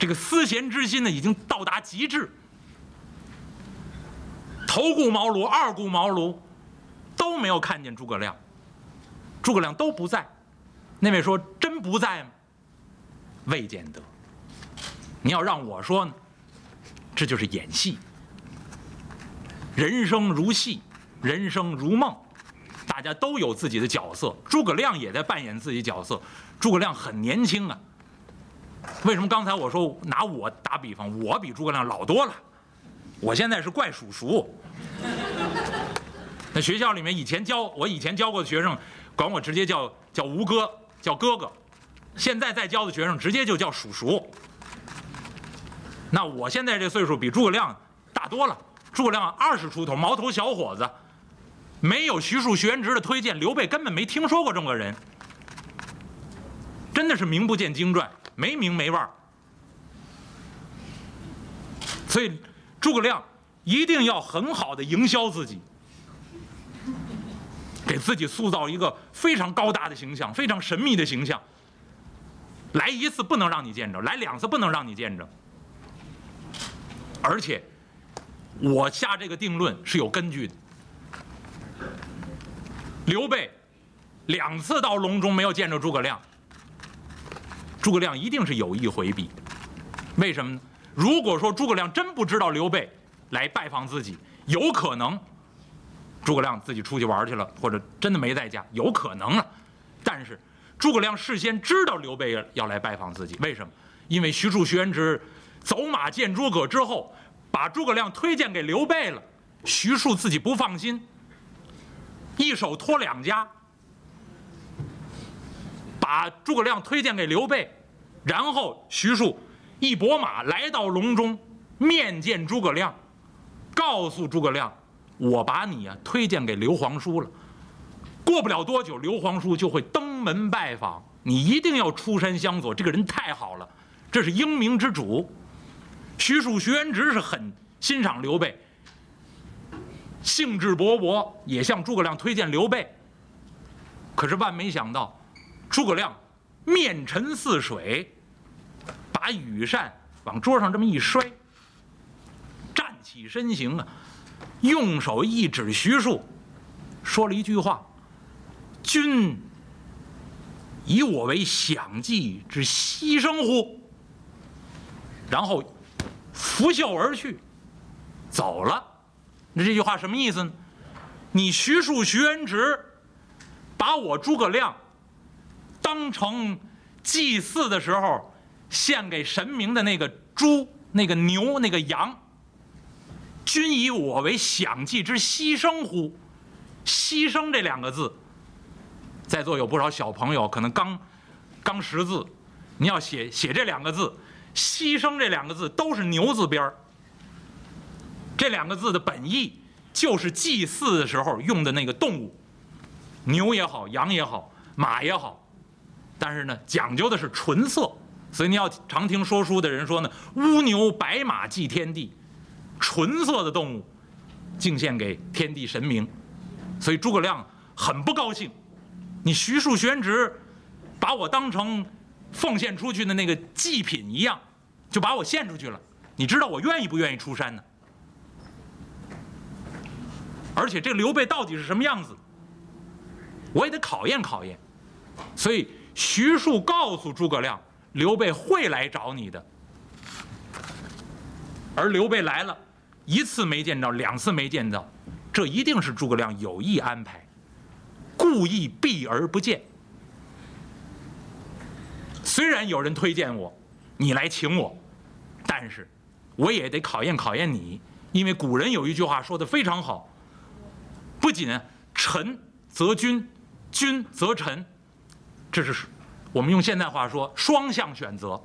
这个思贤之心呢，已经到达极致。头顾茅庐，二顾茅庐，都没有看见诸葛亮。诸葛亮都不在。那位说：“真不在吗？”未见得。你要让我说呢，这就是演戏。人生如戏，人生如梦，大家都有自己的角色。诸葛亮也在扮演自己角色。诸葛亮很年轻啊。为什么刚才我说拿我打比方，我比诸葛亮老多了？我现在是怪叔叔。那学校里面以前教我以前教过的学生，管我直接叫叫吴哥，叫哥哥。现在在教的学生直接就叫叔叔。那我现在这岁数比诸葛亮大多了。诸葛亮二十出头，毛头小伙子，没有徐庶、徐元直的推荐，刘备根本没听说过这么个人。真的是名不见经传，没名没望。所以诸葛亮。一定要很好的营销自己，给自己塑造一个非常高大的形象，非常神秘的形象。来一次不能让你见着，来两次不能让你见着。而且，我下这个定论是有根据的。刘备两次到隆中没有见着诸葛亮，诸葛亮一定是有意回避。为什么呢？如果说诸葛亮真不知道刘备。来拜访自己，有可能诸葛亮自己出去玩去了，或者真的没在家，有可能啊。但是诸葛亮事先知道刘备要来拜访自己，为什么？因为徐庶、徐元直走马见诸葛之后，把诸葛亮推荐给刘备了。徐庶自己不放心，一手托两家，把诸葛亮推荐给刘备，然后徐庶一拨马来到隆中，面见诸葛亮。告诉诸葛亮，我把你啊推荐给刘皇叔了。过不了多久，刘皇叔就会登门拜访，你一定要出山相佐。这个人太好了，这是英明之主。徐庶、徐元直是很欣赏刘备，兴致勃勃，也向诸葛亮推荐刘备。可是万没想到，诸葛亮面沉似水，把羽扇往桌上这么一摔。站起身形啊，用手一指徐庶，说了一句话：“君以我为享祭之牺牲乎？”然后拂袖而去，走了。那这句话什么意思呢？你徐庶、徐元直把我诸葛亮当成祭祀的时候献给神明的那个猪、那个牛、那个羊。均以我为享祭之牺牲乎？牺牲这两个字，在座有不少小朋友可能刚刚识字，你要写写这两个字，牺牲这两个字都是牛字边儿。这两个字的本意就是祭祀的时候用的那个动物，牛也好，羊也好，马也好，但是呢，讲究的是纯色，所以你要常听说书的人说呢，乌牛白马祭天地。纯色的动物，敬献给天地神明，所以诸葛亮很不高兴。你徐庶、玄直把我当成奉献出去的那个祭品一样，就把我献出去了。你知道我愿意不愿意出山呢？而且这刘备到底是什么样子，我也得考验考验。所以徐庶告诉诸葛亮，刘备会来找你的。而刘备来了。一次没见着，两次没见到，这一定是诸葛亮有意安排，故意避而不见。虽然有人推荐我，你来请我，但是我也得考验考验你，因为古人有一句话说的非常好，不仅臣则君，君则臣，这是我们用现代话说双向选择。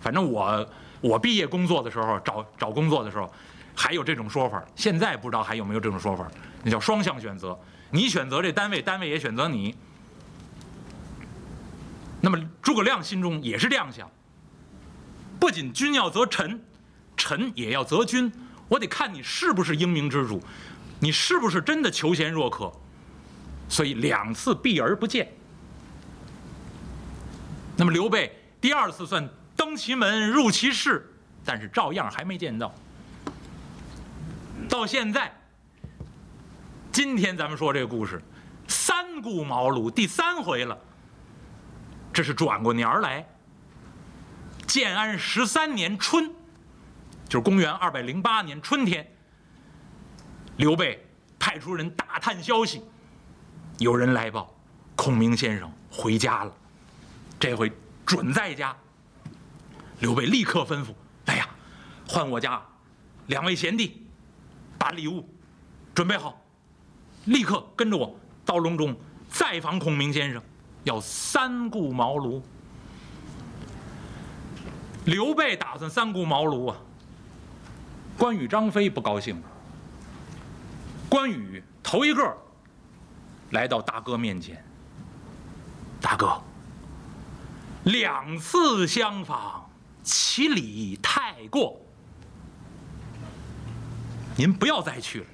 反正我我毕业工作的时候，找找工作的时候。还有这种说法，现在不知道还有没有这种说法，那叫双向选择，你选择这单位，单位也选择你。那么诸葛亮心中也是这样想，不仅君要择臣，臣也要择君，我得看你是不是英明之主，你是不是真的求贤若渴，所以两次避而不见。那么刘备第二次算登。其门，入其室，但是照样还没见到。到现在，今天咱们说这个故事，三顾茅庐第三回了。这是转过年来，建安十三年春，就是公元二百零八年春天。刘备派出人打探消息，有人来报，孔明先生回家了，这回准在家。刘备立刻吩咐：“来呀，唤我家两位贤弟，把礼物准备好，立刻跟着我到隆中再访孔明先生。”要三顾茅庐。刘备打算三顾茅庐啊。关羽、张飞不高兴了。关羽头一个来到大哥面前。大哥，两次相访，其礼太过，您不要再去了。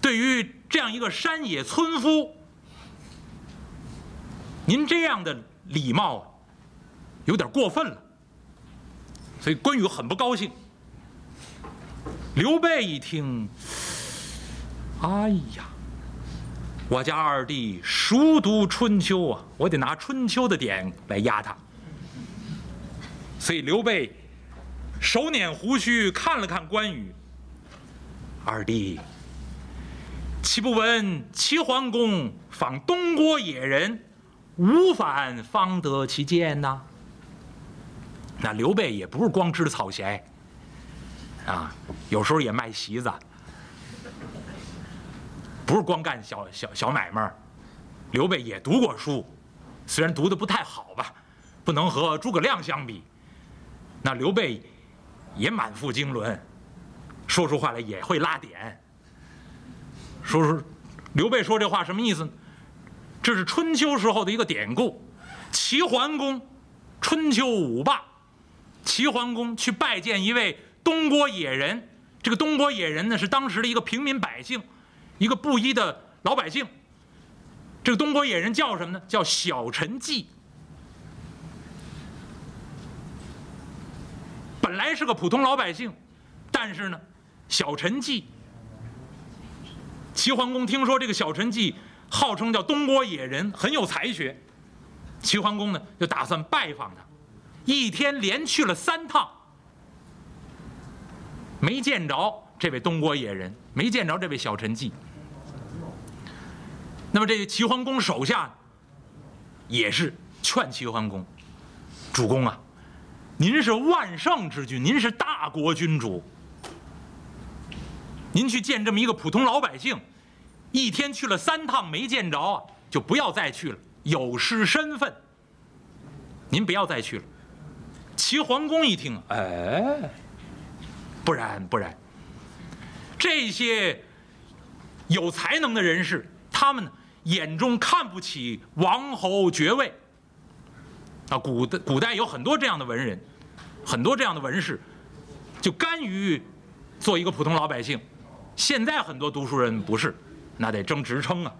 对于这样一个山野村夫。您这样的礼貌，有点过分了，所以关羽很不高兴。刘备一听，哎呀，我家二弟熟读春秋啊，我得拿春秋的典来压他。所以刘备手捻胡须，看了看关羽，二弟，岂不闻齐桓公访东郭野人？无反方得其见呐。那刘备也不是光织草鞋，啊，有时候也卖席子，不是光干小小小买卖刘备也读过书，虽然读的不太好吧，不能和诸葛亮相比。那刘备也满腹经纶，说出话来也会拉点。说说，刘备说这话什么意思？这是春秋时候的一个典故，齐桓公，春秋五霸，齐桓公去拜见一位东郭野人，这个东郭野人呢是当时的一个平民百姓，一个布衣的老百姓。这个东郭野人叫什么呢？叫小陈季。本来是个普通老百姓，但是呢，小陈季，齐桓公听说这个小陈季。号称叫东郭野人，很有才学。齐桓公呢，就打算拜访他，一天连去了三趟，没见着这位东郭野人，没见着这位小陈季。那么这齐桓公手下也是劝齐桓公：“主公啊，您是万圣之君，您是大国君主，您去见这么一个普通老百姓。”一天去了三趟没见着，就不要再去了，有失身份。您不要再去了。齐桓公一听，哎，不然不然，这些有才能的人士，他们呢眼中看不起王侯爵位。啊，古代古代有很多这样的文人，很多这样的文士，就甘于做一个普通老百姓。现在很多读书人不是。那得争职称啊，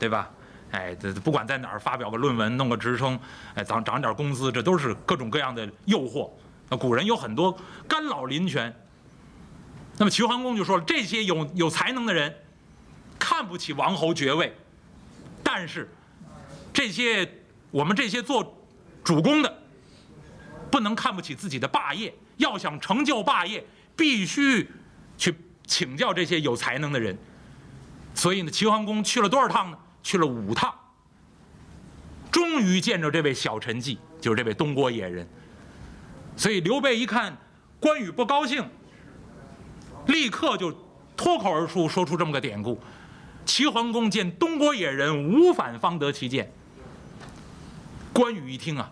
对吧？哎，这不管在哪儿发表个论文，弄个职称，哎，涨涨点工资，这都是各种各样的诱惑。那古人有很多干老林泉。那么齐桓公就说了，这些有有才能的人，看不起王侯爵位，但是这些我们这些做主公的，不能看不起自己的霸业。要想成就霸业，必须去请教这些有才能的人。所以呢，齐桓公去了多少趟呢？去了五趟。终于见着这位小陈季，就是这位东郭野人。所以刘备一看关羽不高兴，立刻就脱口而出，说出这么个典故：齐桓公见东郭野人，无反方得其见。关羽一听啊，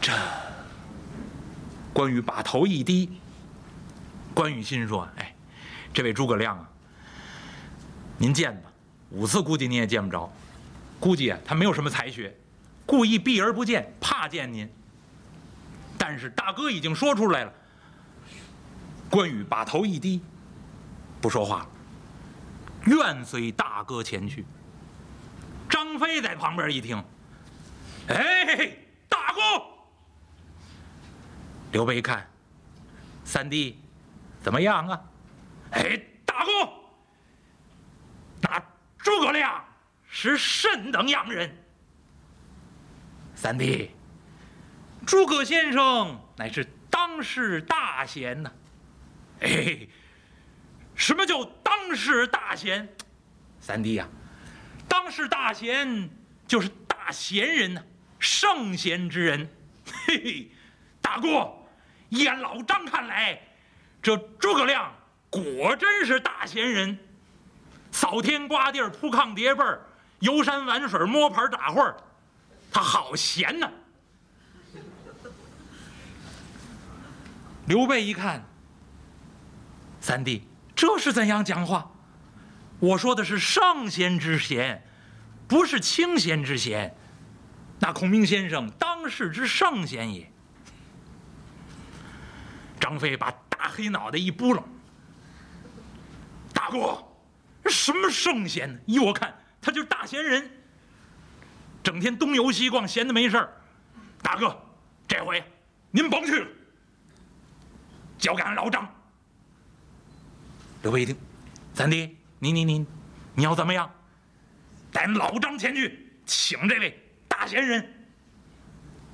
这关羽把头一低。关羽心说：“哎，这位诸葛亮啊。”您见吧，五次估计您也见不着，估计啊他没有什么才学，故意避而不见，怕见您。但是大哥已经说出来了。关羽把头一低，不说话了，愿随大哥前去。张飞在旁边一听，哎，大哥，刘备一看，三弟，怎么样啊？哎，大哥，那诸葛亮是甚等样人？三弟，诸葛先生乃是当世大贤呐。哎，什么叫当世大贤？三弟呀，当世大贤就是大贤人呐，圣贤之人。嘿嘿，大哥，依俺老张看来，这诸葛亮果真是大贤人，扫天刮地铺炕叠被儿游山玩水摸牌打会儿他好闲呐。刘备一看，三弟这是怎样讲话？我说的是圣贤之贤，不是清闲之闲。那孔明先生当世之圣贤也。张飞把大黑脑袋一拨楞，大哥，什么圣贤呢？依我看，他就是大贤人，整天东游西逛，闲的没事儿。大哥，这回您甭去了，交给俺老张。刘备一听，三弟，你你你，你要怎么样？带老张前去请这位。大贤人，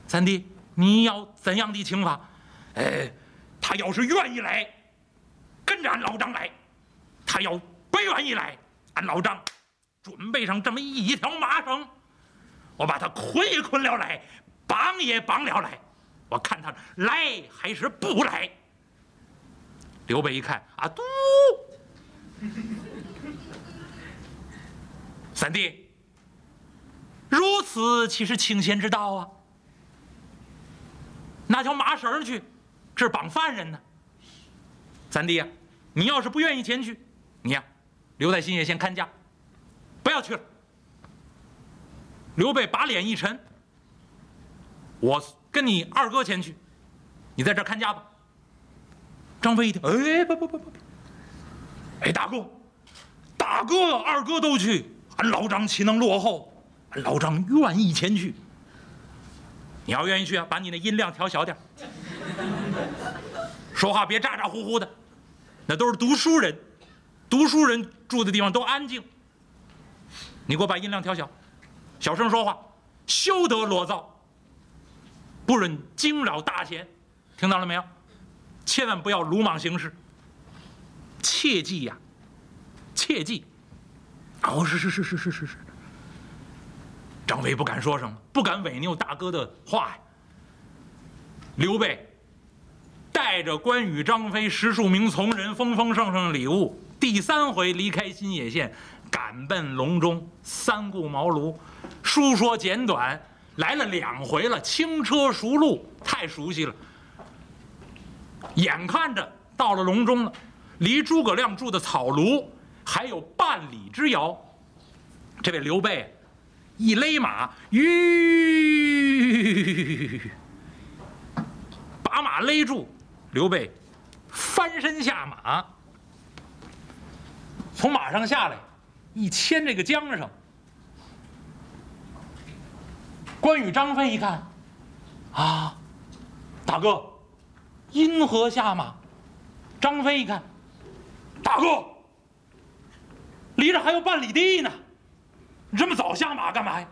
三弟，你要怎样的请法？哎，他要是愿意来，跟着俺老张来；他要不愿意来，俺老张准备上这么一条麻绳，我把他捆也捆了来，绑也绑了来，我看他来还是不来。刘备一看，啊，嘟，三弟。如此岂是清闲之道啊？那条麻绳去，这是绑犯人呢。三弟呀，你要是不愿意前去，你呀，留在新野县看家，不要去了。刘备把脸一沉，我跟你二哥前去，你在这看家吧。张飞一听，哎，不不不不不，哎，大哥，大哥，二哥都去，俺老张岂能落后？俺老张愿意前去。你要愿意去啊，把你那音量调小点说话别咋咋呼呼的，那都是读书人，读书人住的地方都安静。你给我把音量调小，小声说话，休得裸造，不准惊扰大贤，听到了没有？千万不要鲁莽行事，切记呀，切记。哦，是是是是是是是。张飞不敢说什么，不敢违拗大哥的话呀。刘备带着关羽、张飞十数名从人，丰丰盛盛的礼物，第三回离开新野县，赶奔隆中。三顾茅庐，书说简短，来了两回了，轻车熟路，太熟悉了。眼看着到了隆中了，离诸葛亮住的草庐还有半里之遥。这位刘备。一勒马，吁，把马勒住。刘备翻身下马，从马上下来，一牵这个缰绳。关羽、张飞一看，啊，大哥，因何下马？张飞一看，大哥，离这还有半里地呢。你这么早下马干嘛呀？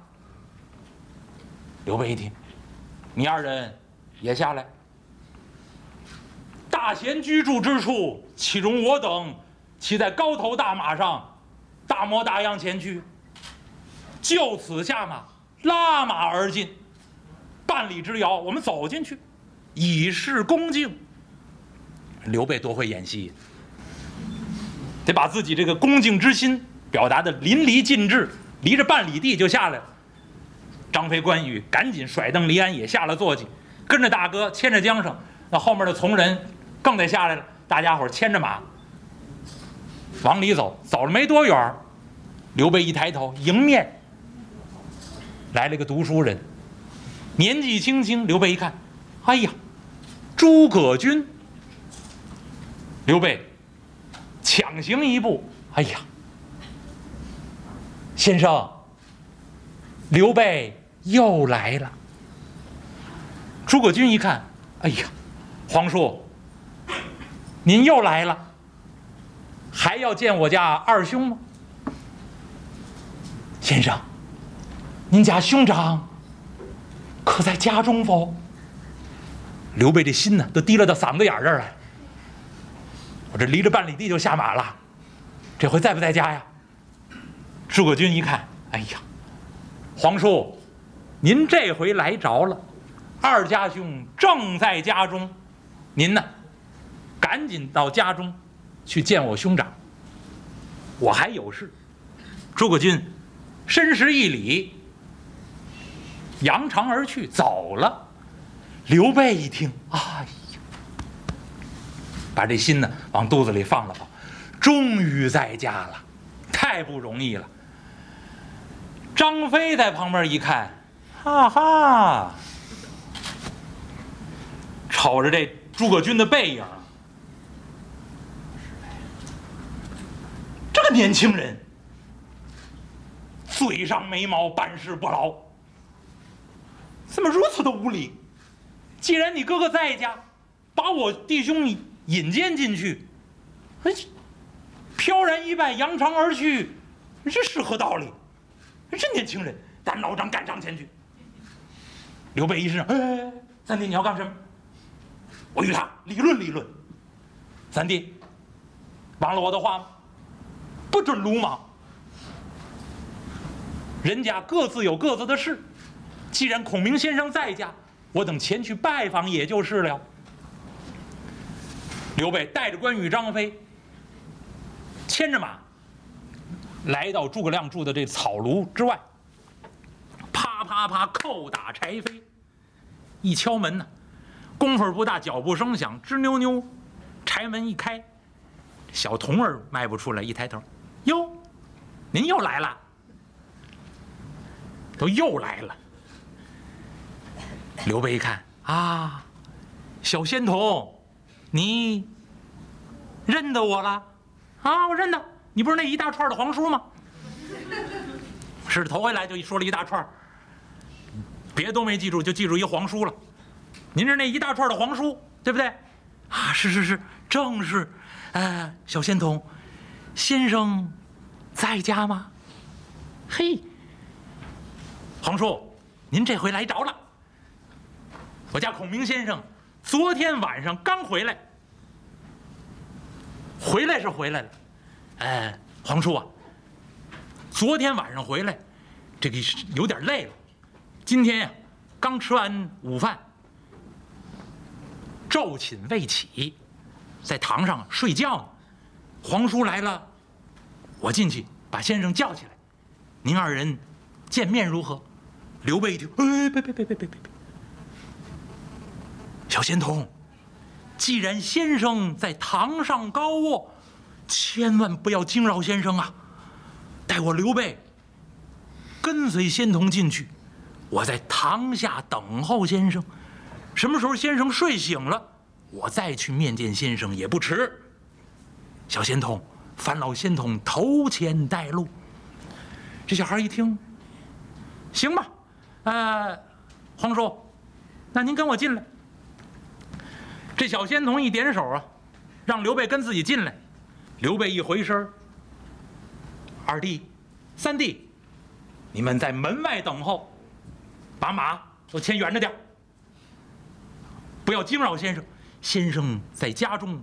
刘备一听，你二人也下来。大贤居住之处，岂容我等骑在高头大马上，大模大样前去？就此下马，拉马而进，半里之遥，我们走进去，以示恭敬。刘备多会演戏，得把自己这个恭敬之心表达的淋漓尽致。离着半里地就下来了，张飞、关羽赶紧甩蹬离鞍，也下了坐骑，跟着大哥牵着缰绳。那后面的从人更得下来了，大家伙牵着马往里走。走了没多远，刘备一抬头，迎面来了个读书人，年纪轻轻。刘备一看，哎呀，诸葛均！刘备抢行一步，哎呀！先生，刘备又来了。诸葛均一看，哎呀，皇叔，您又来了，还要见我家二兄吗？先生，您家兄长可在家中否？刘备这心呢，都提了到嗓子眼儿这儿来。我这离着半里地就下马了，这回在不在家呀？诸葛均一看，哎呀，皇叔，您这回来着了，二家兄正在家中，您呢，赶紧到家中去见我兄长。我还有事。诸葛均深施一礼，扬长而去，走了。刘备一听，哎呀，把这心呢往肚子里放了放，终于在家了，太不容易了。张飞在旁边一看，哈哈，瞅着这诸葛军的背影，这个年轻人，嘴上没毛，办事不牢，怎么如此的无礼？既然你哥哥在家，把我弟兄引荐进去，哎，飘然一拜，扬长而去，这是何道理？这年轻人，咱老张赶上前去。刘备一声：“哎，三弟，你要干什么？”我与他理论理论。三弟，忘了我的话吗？不准鲁莽。人家各自有各自的事，既然孔明先生在家。我等前去拜访也就是了。刘备带着关羽、张飞，牵着马，来到诸葛亮住的这草庐之外，啪啪啪叩打柴扉，一敲门呢，功夫不大，脚步声响，吱扭扭，柴门一开，小童儿迈不出来，一抬头，哟，您又来了，都又来了。刘备一看啊，小仙童，你认得我了？啊，我认得，你不是那一大串的皇叔吗？是头回来就说了一大串，别都没记住，就记住一皇叔了。您是那一大串的皇叔，对不对？啊，是是是，正是。呃，小仙童，先生在家吗？嘿，皇叔，您这回来着了。我家孔明先生昨天晚上刚回来，回来是回来了，哎，皇叔啊，昨天晚上回来，这个有点累了，今天呀刚吃完午饭，昼寝未起，在堂上睡觉呢。皇叔来了，我进去把先生叫起来，您二人见面如何？刘备一听，哎，别别别别别别！小仙童，既然先生在堂上高卧，千万不要惊扰先生啊！待我刘备跟随仙童进去，我在堂下等候先生。什么时候先生睡醒了，我再去面见先生也不迟。小仙童，烦老仙童头前带路。这小孩一听，行吧，呃，皇叔，那您跟我进来。这小仙童一点手啊，让刘备跟自己进来。刘备一回身二弟、三弟，你们在门外等候，把马都牵远着点不要惊扰先生。先生在家中，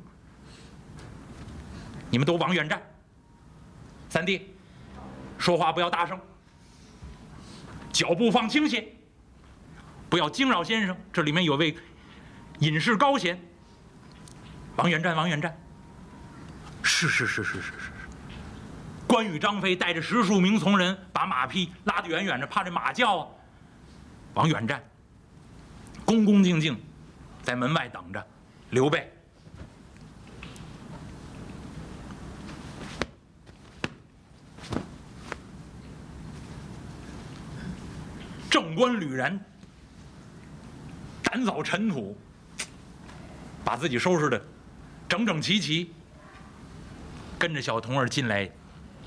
你们都往远站。三弟，说话不要大声，脚步放轻些，不要惊扰先生。这里面有位。隐士高贤，往远站，往远站。是是是是是是是。关羽、张飞带着十数名从人，把马匹拉得远远的，怕这马叫啊。往远站，恭恭敬敬，在门外等着。刘备，正官吕然，赶扫尘土。把自己收拾的整整齐齐，跟着小童儿进来，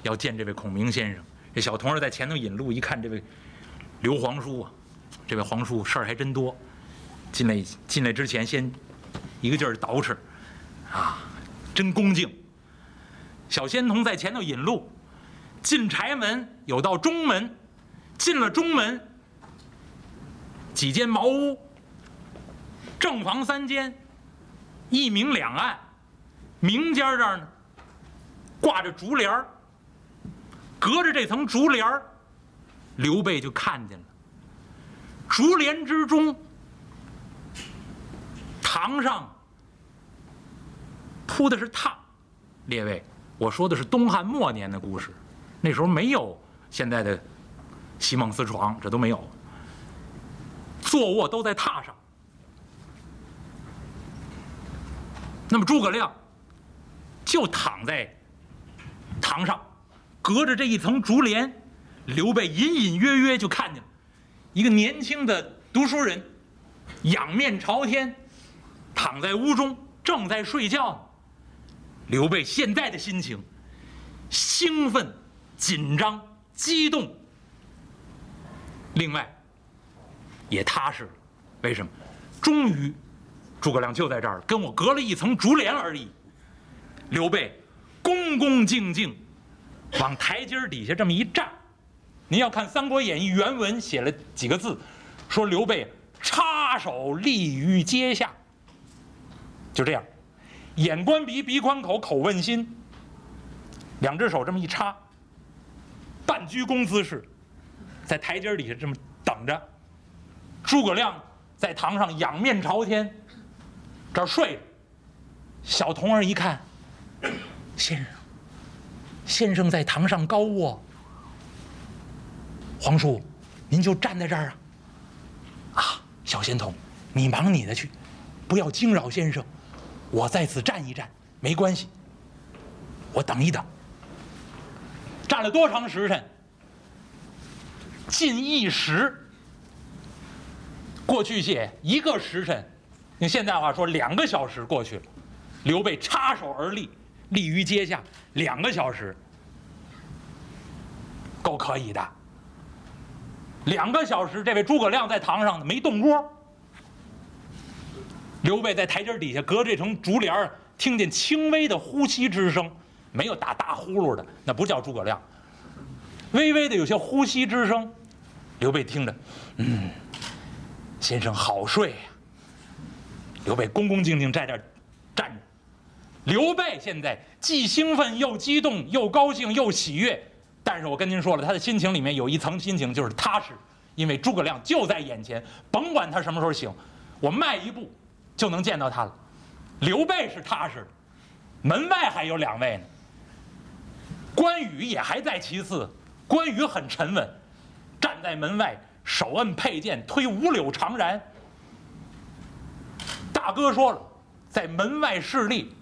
要见这位孔明先生。这小童儿在前头引路，一看这位刘皇叔啊，这位皇叔事儿还真多。进来进来之前，先一个劲儿捯饬，啊，真恭敬。小仙童在前头引路，进柴门有道中门，进了中门，几间茅屋，正房三间，一明两暗，明间这儿呢挂着竹帘儿，隔着这层竹帘儿，刘备就看见了，竹帘之中，堂上铺的是榻，列位。我说的是东汉末年的故事，那时候没有现在的席梦思床，这都没有。坐卧都在榻上。那么诸葛亮就躺在堂上，隔着这一层竹帘，刘备隐隐约约就看见了一个年轻的读书人，仰面朝天，躺在屋中，正在睡觉。刘备现在的心情，兴奋、紧张、激动，另外也踏实了。为什么？终于，诸葛亮就在这儿，跟我隔了一层竹帘而已。刘备恭恭敬敬往台阶底下这么一站。您要看《三国演义》原文写了几个字，说刘备插手立于阶下，就这样。眼观鼻，鼻观口，口问心。两只手这么一插，半鞠躬姿势，在台阶底下这么等着。诸葛亮在堂上仰面朝天，这儿睡着。小童儿一看，先生，先生在堂上高卧，皇叔，您就站在这儿啊。啊，小仙童，你忙你的去，不要惊扰先生。我在此站一站，没关系。我等一等。站了多长时辰？近一时。过去写一个时辰，用现在话说，两个小时过去了。刘备插手而立，立于阶下，两个小时，够可以的。两个小时，这位诸葛亮在堂上没动窝。刘备在台阶底下隔这层竹帘听见轻微的呼吸之声，没有打大呼噜的，那不叫诸葛亮。微微的有些呼吸之声，刘备听着，嗯，先生好睡。刘备恭恭敬敬在这儿站着。刘备现在既兴奋又激动，又高兴又喜悦，但是我跟您说了，他的心情里面有一层心情就是踏实，因为诸葛亮就在眼前，甭管他什么时候醒，我迈一步。就能见到他了。刘备是踏实的，门外还有两位呢。关羽也还在其次，关羽很沉稳，站在门外，手摁佩剑，推五柳长髯。大哥说了，在门外侍立，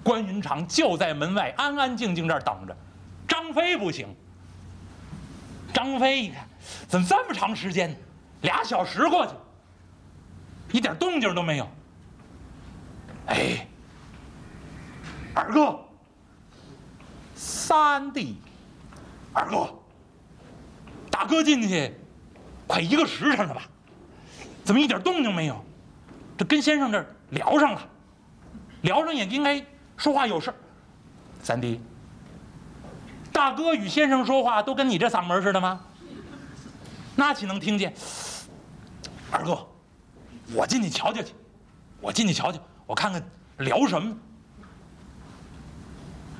关云长就在门外安安静静这儿等着。张飞不行。张飞一看，怎么这么长时间？俩小时过去，一点动静都没有。哎，二哥，三弟，二哥，大哥进去快一个时辰了吧？怎么一点动静没有？这跟先生这儿聊上了，聊上也应该说话有事。三弟，大哥与先生说话都跟你这嗓门似的吗？那岂能听见？二哥，我进去瞧瞧去，我进去瞧瞧。我看看聊什么？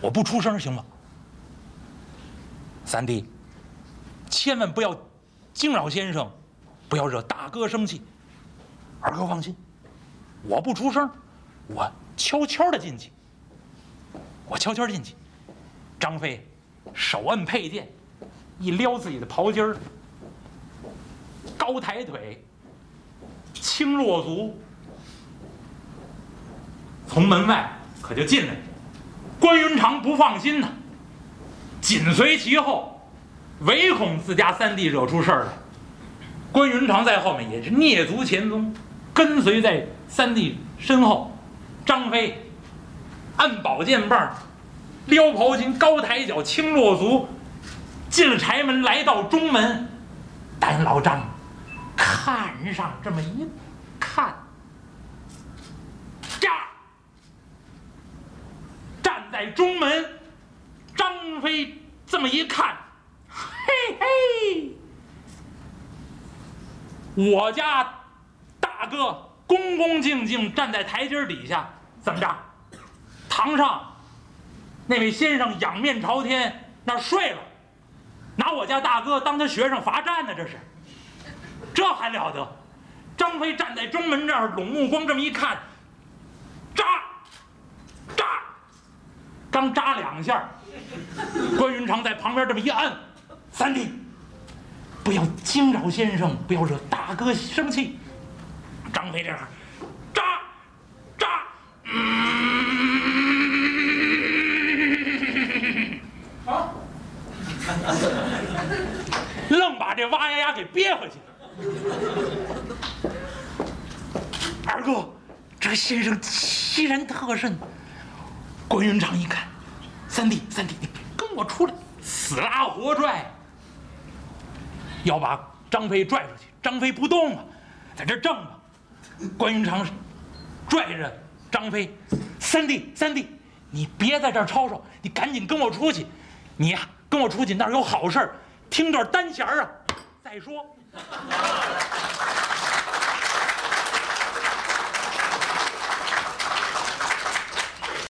我不出声行吗？三弟，千万不要惊扰先生，不要惹大哥生气。二哥放心，我不出声，我悄悄的进去。我悄悄进去。张飞手摁佩剑，一撩自己的袍襟儿，高抬腿，轻落足。从门外可就进来了，关云长不放心呐，紧随其后，唯恐自家三弟惹出事儿来。关云长在后面也是蹑足前踪，跟随在三弟身后。张飞按宝剑棒，撩袍襟，高抬脚，轻落足，进了柴门，来到中门。单老张看上这么一看，呀！在中门。张飞这么一看，嘿嘿，我家大哥恭恭敬敬站在台阶底下，怎么着？堂上那位先生仰面朝天那睡了，拿我家大哥当他学生罚站呢，这是，这还了得？张飞站在中门这儿，拢目光这么一看，扎扎，刚扎两下，关云长在旁边这么一按，三弟，不要惊扰先生，不要惹大哥生气。张飞这样，扎扎，好，愣把这哇呀呀给憋回去。二哥，这先生欺人特甚。关云长一看，三弟，三弟，你跟我出来，死拉活拽，要把张飞拽出去。张飞不动啊，在这正吧。关云长拽着张飞，三弟，三弟，你别在这儿吵吵，你赶紧跟我出去。你呀、跟我出去，那儿有好事儿，听段单弦儿啊，再说。